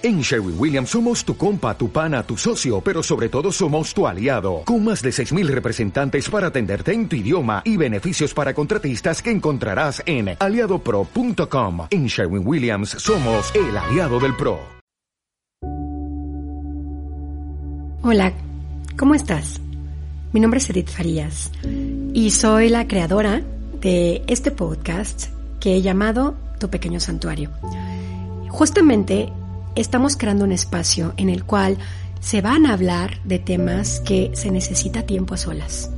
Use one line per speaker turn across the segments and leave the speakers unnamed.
En Sherwin Williams somos tu compa, tu pana, tu socio, pero sobre todo somos tu aliado, con más de 6.000 representantes para atenderte en tu idioma y beneficios para contratistas que encontrarás en aliadopro.com. En Sherwin Williams somos el aliado del PRO.
Hola, ¿cómo estás? Mi nombre es Edith Farías y soy la creadora de este podcast que he llamado Tu Pequeño Santuario. Justamente estamos creando un espacio en el cual se van a hablar de temas que se necesita tiempo a solas.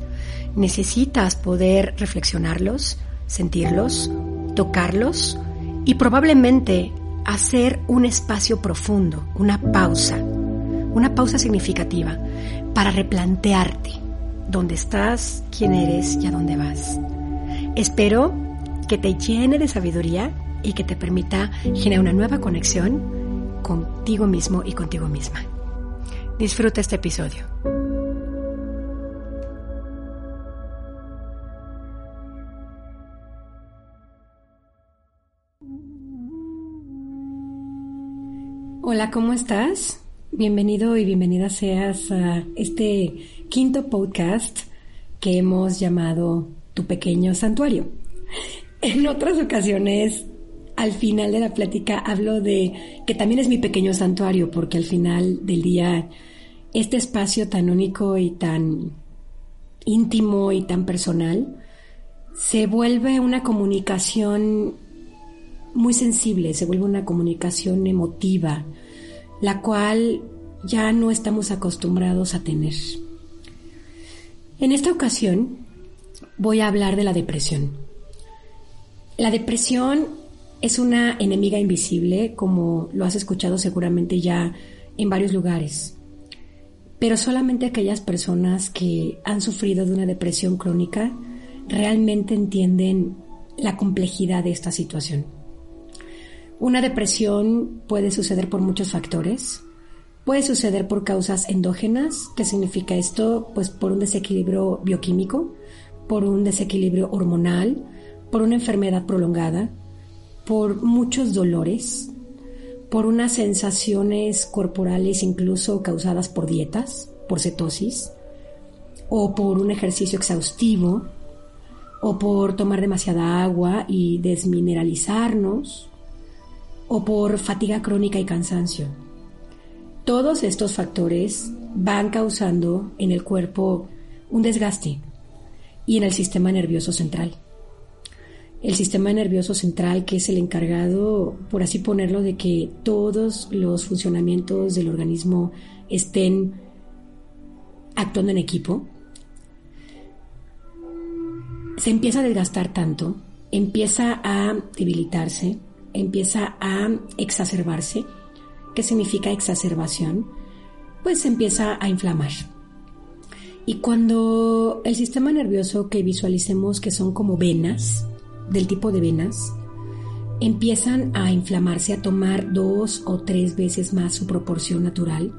Necesitas poder reflexionarlos, sentirlos, tocarlos y probablemente hacer un espacio profundo, una pausa, una pausa significativa para replantearte dónde estás, quién eres y a dónde vas. Espero que te llene de sabiduría y que te permita generar una nueva conexión contigo mismo y contigo misma. Disfruta este episodio. Hola, ¿cómo estás? Bienvenido y bienvenida seas a este quinto podcast que hemos llamado Tu pequeño santuario. En otras ocasiones al final de la plática hablo de que también es mi pequeño santuario, porque al final del día este espacio tan único y tan íntimo y tan personal se vuelve una comunicación muy sensible, se vuelve una comunicación emotiva, la cual ya no estamos acostumbrados a tener. En esta ocasión voy a hablar de la depresión. La depresión es una enemiga invisible, como lo has escuchado seguramente ya en varios lugares. Pero solamente aquellas personas que han sufrido de una depresión crónica realmente entienden la complejidad de esta situación. Una depresión puede suceder por muchos factores. Puede suceder por causas endógenas, ¿qué significa esto? Pues por un desequilibrio bioquímico, por un desequilibrio hormonal, por una enfermedad prolongada, por muchos dolores, por unas sensaciones corporales incluso causadas por dietas, por cetosis, o por un ejercicio exhaustivo, o por tomar demasiada agua y desmineralizarnos, o por fatiga crónica y cansancio. Todos estos factores van causando en el cuerpo un desgaste y en el sistema nervioso central el sistema nervioso central, que es el encargado, por así ponerlo, de que todos los funcionamientos del organismo estén actuando en equipo, se empieza a desgastar tanto, empieza a debilitarse, empieza a exacerbarse. ¿Qué significa exacerbación? Pues se empieza a inflamar. Y cuando el sistema nervioso que visualicemos que son como venas, del tipo de venas empiezan a inflamarse, a tomar dos o tres veces más su proporción natural.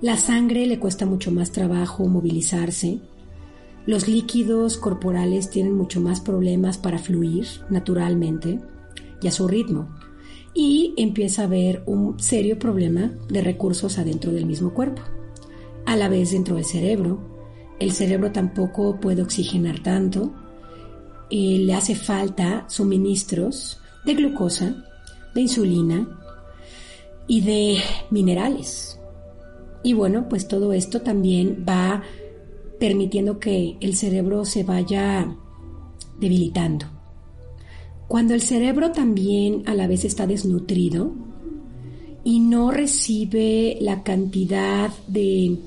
La sangre le cuesta mucho más trabajo movilizarse. Los líquidos corporales tienen mucho más problemas para fluir naturalmente y a su ritmo. Y empieza a haber un serio problema de recursos adentro del mismo cuerpo. A la vez dentro del cerebro. El cerebro tampoco puede oxigenar tanto eh, le hace falta suministros de glucosa, de insulina y de minerales. Y bueno, pues todo esto también va permitiendo que el cerebro se vaya debilitando. Cuando el cerebro también a la vez está desnutrido y no recibe la cantidad de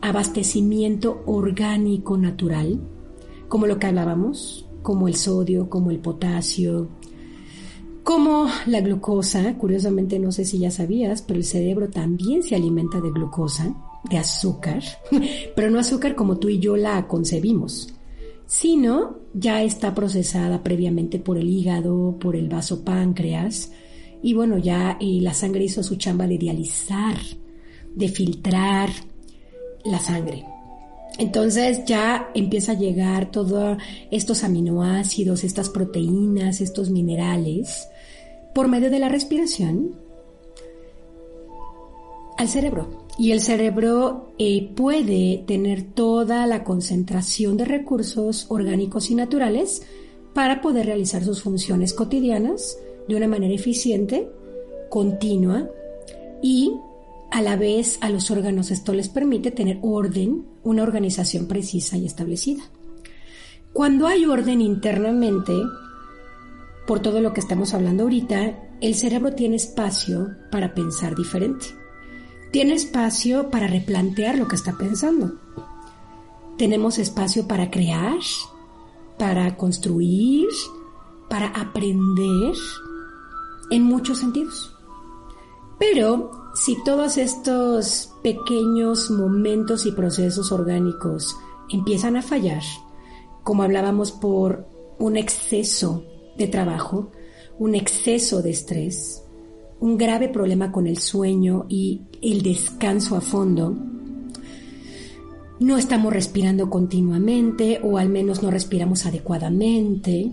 abastecimiento orgánico natural, como lo que hablábamos, como el sodio, como el potasio, como la glucosa. Curiosamente, no sé si ya sabías, pero el cerebro también se alimenta de glucosa, de azúcar, pero no azúcar como tú y yo la concebimos, sino ya está procesada previamente por el hígado, por el vaso páncreas, y bueno, ya la sangre hizo su chamba de dializar, de filtrar la sangre. Entonces ya empieza a llegar todos estos aminoácidos, estas proteínas, estos minerales por medio de la respiración al cerebro. Y el cerebro eh, puede tener toda la concentración de recursos orgánicos y naturales para poder realizar sus funciones cotidianas de una manera eficiente, continua y a la vez a los órganos esto les permite tener orden, una organización precisa y establecida. Cuando hay orden internamente, por todo lo que estamos hablando ahorita, el cerebro tiene espacio para pensar diferente. Tiene espacio para replantear lo que está pensando. Tenemos espacio para crear, para construir, para aprender en muchos sentidos. Pero si todos estos pequeños momentos y procesos orgánicos empiezan a fallar, como hablábamos por un exceso de trabajo, un exceso de estrés, un grave problema con el sueño y el descanso a fondo, no estamos respirando continuamente o al menos no respiramos adecuadamente,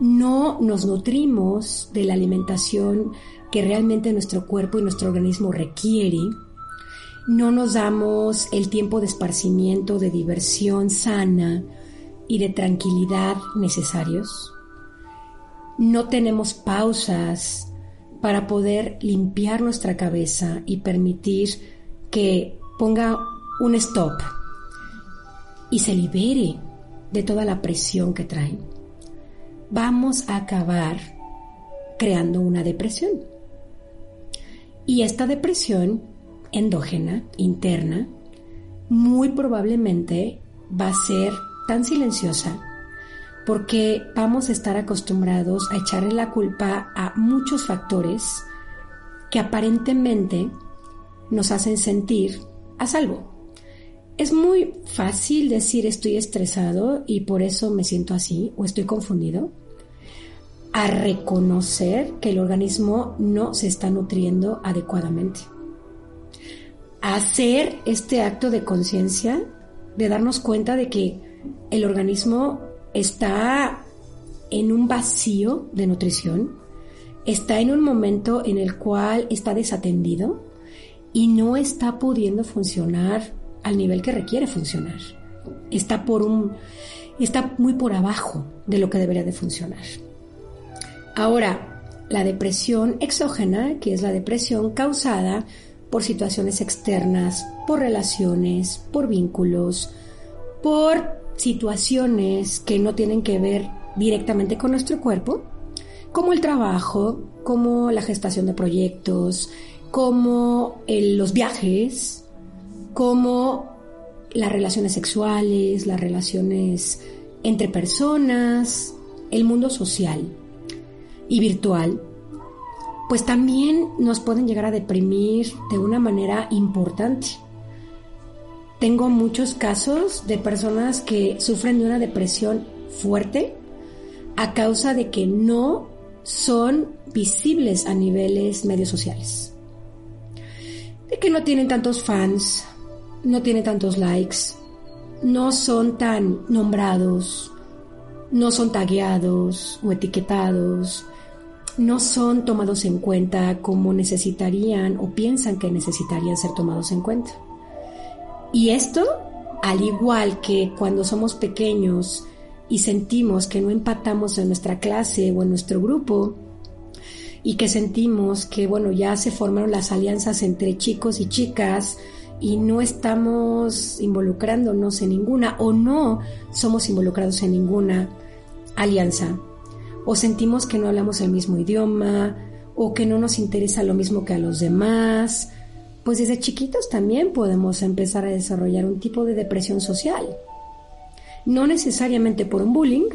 no nos nutrimos de la alimentación que realmente nuestro cuerpo y nuestro organismo requiere, no nos damos el tiempo de esparcimiento, de diversión sana y de tranquilidad necesarios, no tenemos pausas para poder limpiar nuestra cabeza y permitir que ponga un stop y se libere de toda la presión que trae, vamos a acabar creando una depresión. Y esta depresión endógena, interna, muy probablemente va a ser tan silenciosa porque vamos a estar acostumbrados a echarle la culpa a muchos factores que aparentemente nos hacen sentir a salvo. Es muy fácil decir estoy estresado y por eso me siento así o estoy confundido a reconocer que el organismo no se está nutriendo adecuadamente. Hacer este acto de conciencia, de darnos cuenta de que el organismo está en un vacío de nutrición, está en un momento en el cual está desatendido y no está pudiendo funcionar al nivel que requiere funcionar. Está por un está muy por abajo de lo que debería de funcionar. Ahora, la depresión exógena, que es la depresión causada por situaciones externas, por relaciones, por vínculos, por situaciones que no tienen que ver directamente con nuestro cuerpo, como el trabajo, como la gestación de proyectos, como los viajes, como las relaciones sexuales, las relaciones entre personas, el mundo social y virtual, pues también nos pueden llegar a deprimir de una manera importante. Tengo muchos casos de personas que sufren de una depresión fuerte a causa de que no son visibles a niveles medios sociales. De que no tienen tantos fans, no tienen tantos likes, no son tan nombrados, no son tagueados o etiquetados, no son tomados en cuenta como necesitarían o piensan que necesitarían ser tomados en cuenta. Y esto, al igual que cuando somos pequeños y sentimos que no empatamos en nuestra clase o en nuestro grupo, y que sentimos que, bueno, ya se formaron las alianzas entre chicos y chicas y no estamos involucrándonos en ninguna o no somos involucrados en ninguna alianza o sentimos que no hablamos el mismo idioma, o que no nos interesa lo mismo que a los demás, pues desde chiquitos también podemos empezar a desarrollar un tipo de depresión social. No necesariamente por un bullying,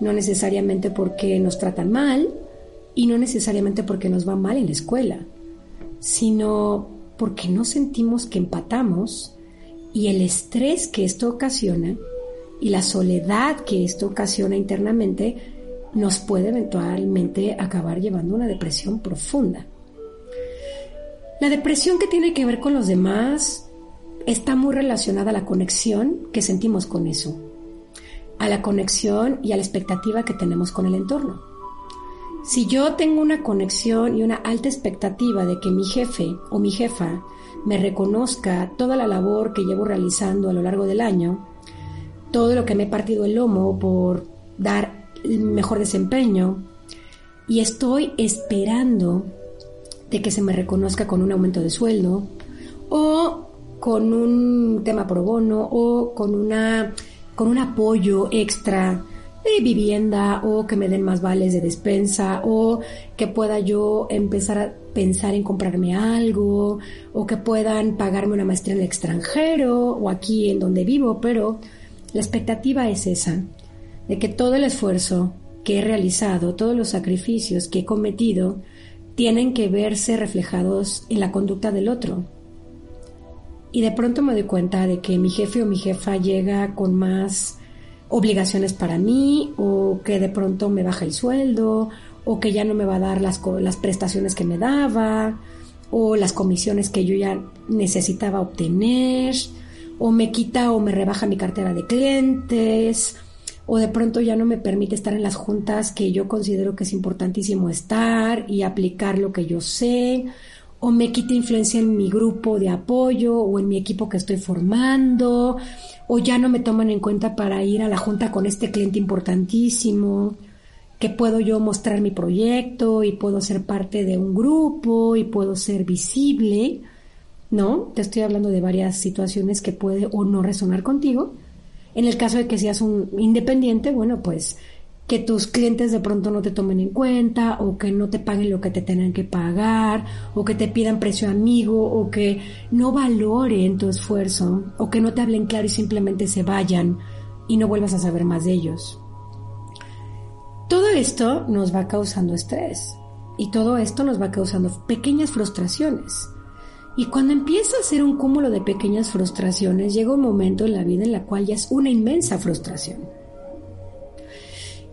no necesariamente porque nos tratan mal y no necesariamente porque nos va mal en la escuela, sino porque no sentimos que empatamos y el estrés que esto ocasiona y la soledad que esto ocasiona internamente nos puede eventualmente acabar llevando una depresión profunda. La depresión que tiene que ver con los demás está muy relacionada a la conexión que sentimos con eso, a la conexión y a la expectativa que tenemos con el entorno. Si yo tengo una conexión y una alta expectativa de que mi jefe o mi jefa me reconozca toda la labor que llevo realizando a lo largo del año, todo lo que me he partido el lomo por dar mejor desempeño, y estoy esperando de que se me reconozca con un aumento de sueldo o con un tema pro bono o con una con un apoyo extra de vivienda o que me den más vales de despensa o que pueda yo empezar a pensar en comprarme algo o que puedan pagarme una maestría en el extranjero o aquí en donde vivo, pero la expectativa es esa, de que todo el esfuerzo que he realizado, todos los sacrificios que he cometido, tienen que verse reflejados en la conducta del otro. Y de pronto me doy cuenta de que mi jefe o mi jefa llega con más obligaciones para mí o que de pronto me baja el sueldo o que ya no me va a dar las, las prestaciones que me daba o las comisiones que yo ya necesitaba obtener o me quita o me rebaja mi cartera de clientes o de pronto ya no me permite estar en las juntas que yo considero que es importantísimo estar y aplicar lo que yo sé o me quita influencia en mi grupo de apoyo o en mi equipo que estoy formando o ya no me toman en cuenta para ir a la junta con este cliente importantísimo, que puedo yo mostrar mi proyecto y puedo ser parte de un grupo y puedo ser visible, ¿no? Te estoy hablando de varias situaciones que puede o no resonar contigo. En el caso de que seas un independiente, bueno, pues que tus clientes de pronto no te tomen en cuenta o que no te paguen lo que te tengan que pagar o que te pidan precio amigo o que no valoren tu esfuerzo o que no te hablen claro y simplemente se vayan y no vuelvas a saber más de ellos. Todo esto nos va causando estrés y todo esto nos va causando pequeñas frustraciones. Y cuando empieza a ser un cúmulo de pequeñas frustraciones, llega un momento en la vida en la cual ya es una inmensa frustración.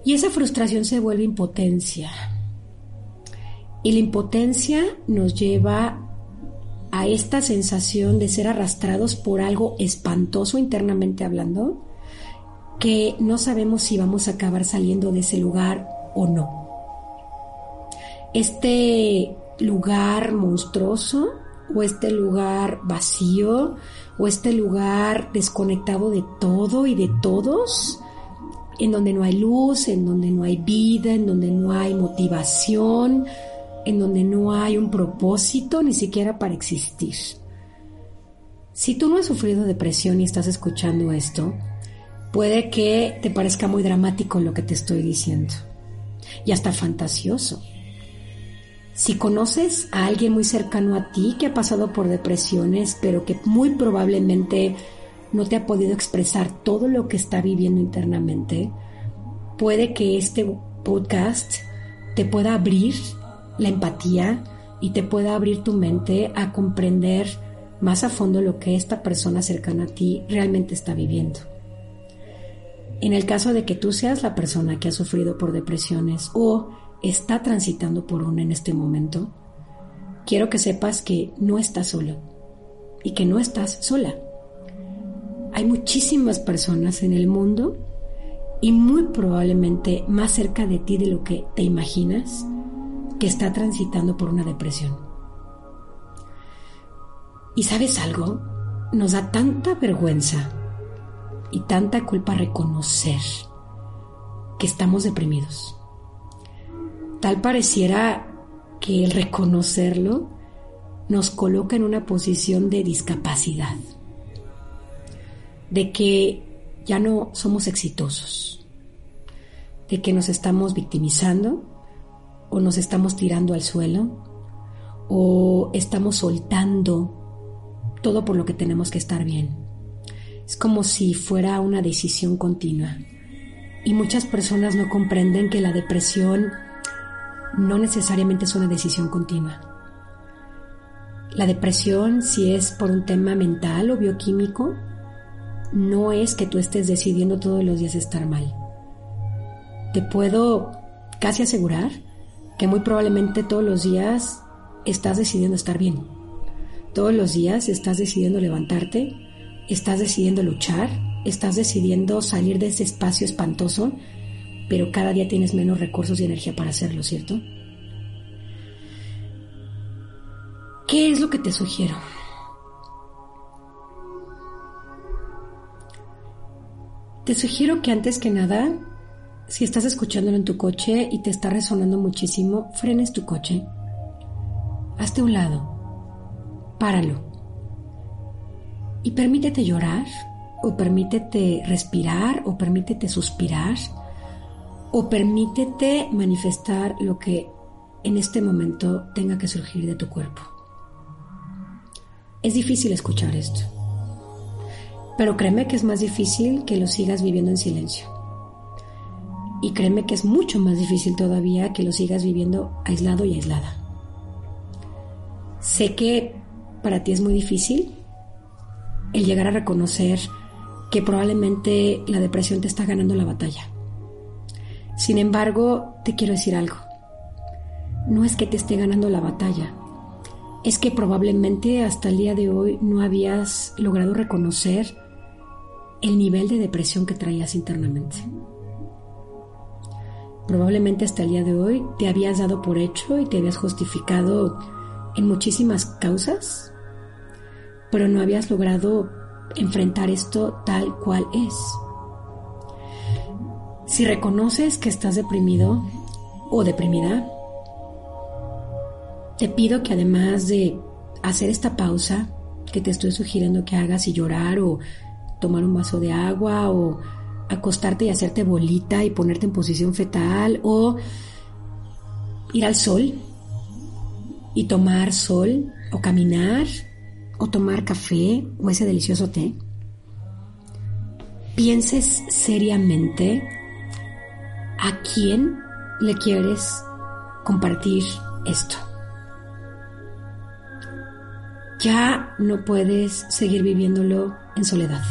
Y esa frustración se vuelve impotencia. Y la impotencia nos lleva a esta sensación de ser arrastrados por algo espantoso internamente hablando, que no sabemos si vamos a acabar saliendo de ese lugar o no. Este lugar monstruoso o este lugar vacío o este lugar desconectado de todo y de todos en donde no hay luz, en donde no hay vida, en donde no hay motivación, en donde no hay un propósito ni siquiera para existir. Si tú no has sufrido depresión y estás escuchando esto, puede que te parezca muy dramático lo que te estoy diciendo y hasta fantasioso. Si conoces a alguien muy cercano a ti que ha pasado por depresiones, pero que muy probablemente no te ha podido expresar todo lo que está viviendo internamente, puede que este podcast te pueda abrir la empatía y te pueda abrir tu mente a comprender más a fondo lo que esta persona cercana a ti realmente está viviendo. En el caso de que tú seas la persona que ha sufrido por depresiones o está transitando por una en este momento, quiero que sepas que no estás solo y que no estás sola hay muchísimas personas en el mundo y muy probablemente más cerca de ti de lo que te imaginas que está transitando por una depresión. ¿Y sabes algo? Nos da tanta vergüenza y tanta culpa reconocer que estamos deprimidos. Tal pareciera que el reconocerlo nos coloca en una posición de discapacidad de que ya no somos exitosos, de que nos estamos victimizando o nos estamos tirando al suelo o estamos soltando todo por lo que tenemos que estar bien. Es como si fuera una decisión continua. Y muchas personas no comprenden que la depresión no necesariamente es una decisión continua. La depresión, si es por un tema mental o bioquímico, no es que tú estés decidiendo todos los días estar mal. Te puedo casi asegurar que muy probablemente todos los días estás decidiendo estar bien. Todos los días estás decidiendo levantarte, estás decidiendo luchar, estás decidiendo salir de ese espacio espantoso pero cada día tienes menos recursos y energía para hacerlo, ¿cierto? ¿Qué es lo que te sugiero? Te sugiero que antes que nada, si estás escuchándolo en tu coche y te está resonando muchísimo, frenes tu coche. Hazte un lado. Páralo. Y permítete llorar, o permítete respirar, o permítete suspirar, o permítete manifestar lo que en este momento tenga que surgir de tu cuerpo. Es difícil escuchar esto pero créeme que es más difícil que lo sigas viviendo en silencio. Y créeme que es mucho más difícil todavía que lo sigas viviendo aislado y aislada. Sé que para ti es muy difícil el llegar a reconocer que probablemente la depresión te está ganando la batalla. Sin embargo, te quiero decir algo. No es que te esté ganando la batalla, es que probablemente hasta el día de hoy no habías logrado reconocer el nivel de depresión que traías internamente. Probablemente hasta el día de hoy te habías dado por hecho y te habías justificado en muchísimas causas, pero no habías logrado enfrentar esto tal cual es. Si reconoces que estás deprimido o deprimida, te pido que además de hacer esta pausa que te estoy sugiriendo que hagas y llorar o tomar un vaso de agua o acostarte y hacerte bolita y ponerte en posición fetal o ir al sol y tomar sol o caminar o tomar café o ese delicioso té. Pienses seriamente a quién le quieres compartir esto. Ya no puedes seguir viviéndolo en soledad.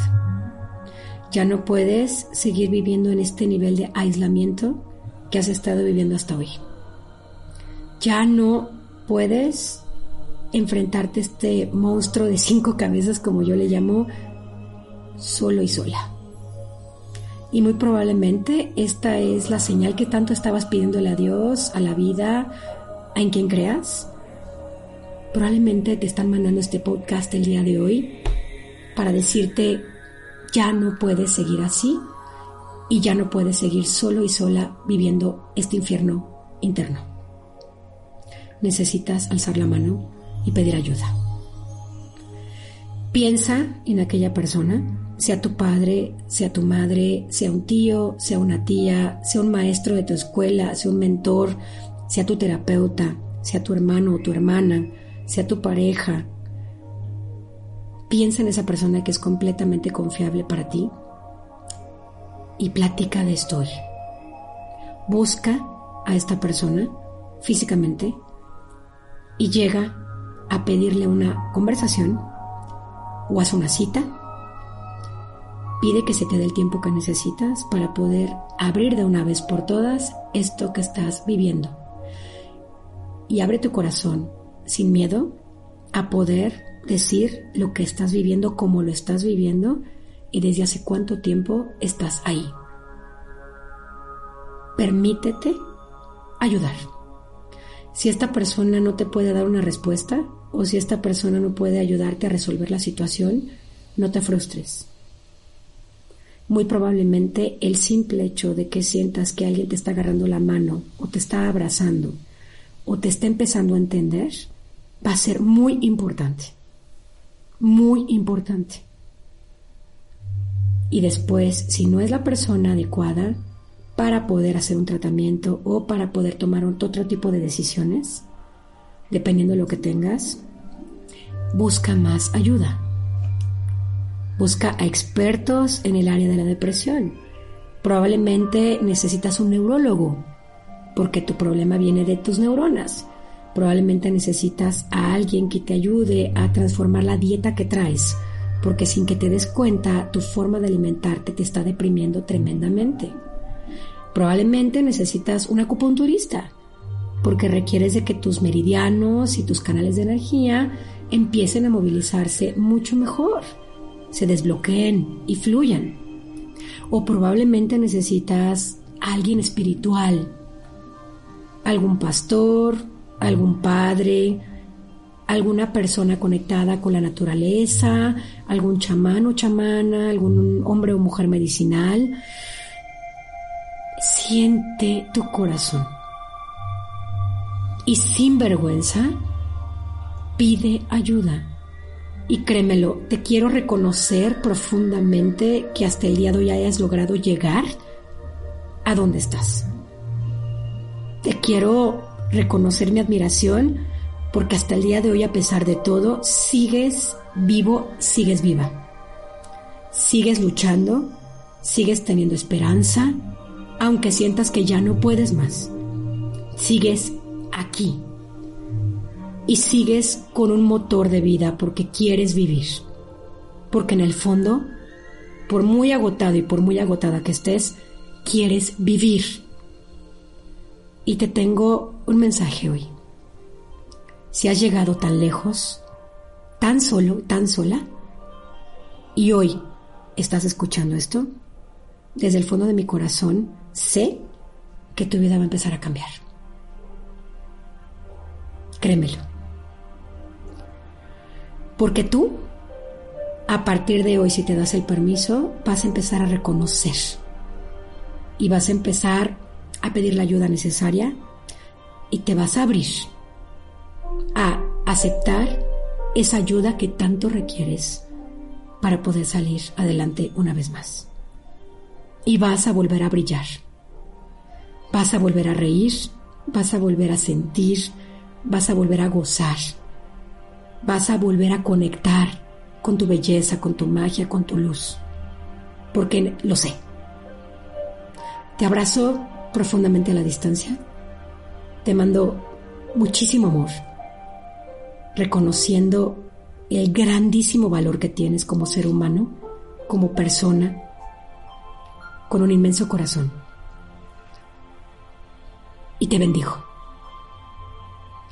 Ya no puedes seguir viviendo en este nivel de aislamiento que has estado viviendo hasta hoy. Ya no puedes enfrentarte a este monstruo de cinco cabezas, como yo le llamo, solo y sola. Y muy probablemente esta es la señal que tanto estabas pidiéndole a Dios, a la vida, a en quien creas. Probablemente te están mandando este podcast el día de hoy para decirte ya no puedes seguir así y ya no puedes seguir solo y sola viviendo este infierno interno. Necesitas alzar la mano y pedir ayuda. Piensa en aquella persona, sea tu padre, sea tu madre, sea un tío, sea una tía, sea un maestro de tu escuela, sea un mentor, sea tu terapeuta, sea tu hermano o tu hermana, sea tu pareja, Piensa en esa persona que es completamente confiable para ti y platica de esto hoy. Busca a esta persona físicamente y llega a pedirle una conversación o haz una cita. Pide que se te dé el tiempo que necesitas para poder abrir de una vez por todas esto que estás viviendo. Y abre tu corazón sin miedo a poder decir lo que estás viviendo, cómo lo estás viviendo y desde hace cuánto tiempo estás ahí. Permítete ayudar. Si esta persona no te puede dar una respuesta o si esta persona no puede ayudarte a resolver la situación, no te frustres. Muy probablemente el simple hecho de que sientas que alguien te está agarrando la mano o te está abrazando o te está empezando a entender va a ser muy importante muy importante. Y después, si no es la persona adecuada para poder hacer un tratamiento o para poder tomar otro tipo de decisiones, dependiendo de lo que tengas, busca más ayuda. Busca a expertos en el área de la depresión. Probablemente necesitas un neurólogo porque tu problema viene de tus neuronas Probablemente necesitas a alguien que te ayude a transformar la dieta que traes, porque sin que te des cuenta, tu forma de alimentarte te está deprimiendo tremendamente. Probablemente necesitas un acupunturista, porque requieres de que tus meridianos y tus canales de energía empiecen a movilizarse mucho mejor, se desbloqueen y fluyan. O probablemente necesitas alguien espiritual, algún pastor, algún padre, alguna persona conectada con la naturaleza, algún chamán o chamana, algún hombre o mujer medicinal. Siente tu corazón. Y sin vergüenza, pide ayuda. Y créemelo, te quiero reconocer profundamente que hasta el día de hoy hayas logrado llegar a donde estás. Te quiero reconocer mi admiración porque hasta el día de hoy, a pesar de todo, sigues vivo, sigues viva. Sigues luchando, sigues teniendo esperanza, aunque sientas que ya no puedes más. Sigues aquí. Y sigues con un motor de vida porque quieres vivir. Porque en el fondo, por muy agotado y por muy agotada que estés, quieres vivir. Y te tengo un mensaje hoy. Si has llegado tan lejos, tan solo, tan sola, y hoy estás escuchando esto, desde el fondo de mi corazón sé que tu vida va a empezar a cambiar. Créemelo. Porque tú, a partir de hoy, si te das el permiso, vas a empezar a reconocer y vas a empezar a pedir la ayuda necesaria y te vas a abrir a aceptar esa ayuda que tanto requieres para poder salir adelante una vez más. Y vas a volver a brillar. Vas a volver a reír, vas a volver a sentir, vas a volver a gozar. Vas a volver a conectar con tu belleza, con tu magia, con tu luz. Porque lo sé. Te abrazo profundamente a la distancia. Te mando muchísimo amor, reconociendo el grandísimo valor que tienes como ser humano, como persona, con un inmenso corazón. Y te bendigo.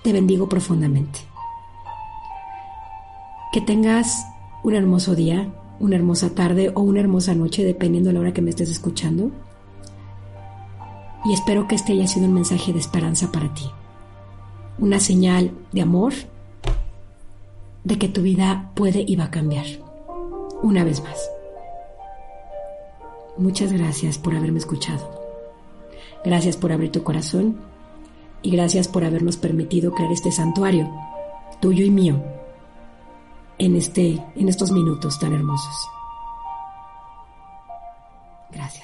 Te bendigo profundamente. Que tengas un hermoso día, una hermosa tarde o una hermosa noche, dependiendo de la hora que me estés escuchando y espero que este haya sido un mensaje de esperanza para ti. Una señal de amor, de que tu vida puede y va a cambiar. Una vez más. Muchas gracias por haberme escuchado. Gracias por abrir tu corazón y gracias por habernos permitido crear este santuario, tuyo y mío, en, este, en estos minutos tan hermosos. Gracias.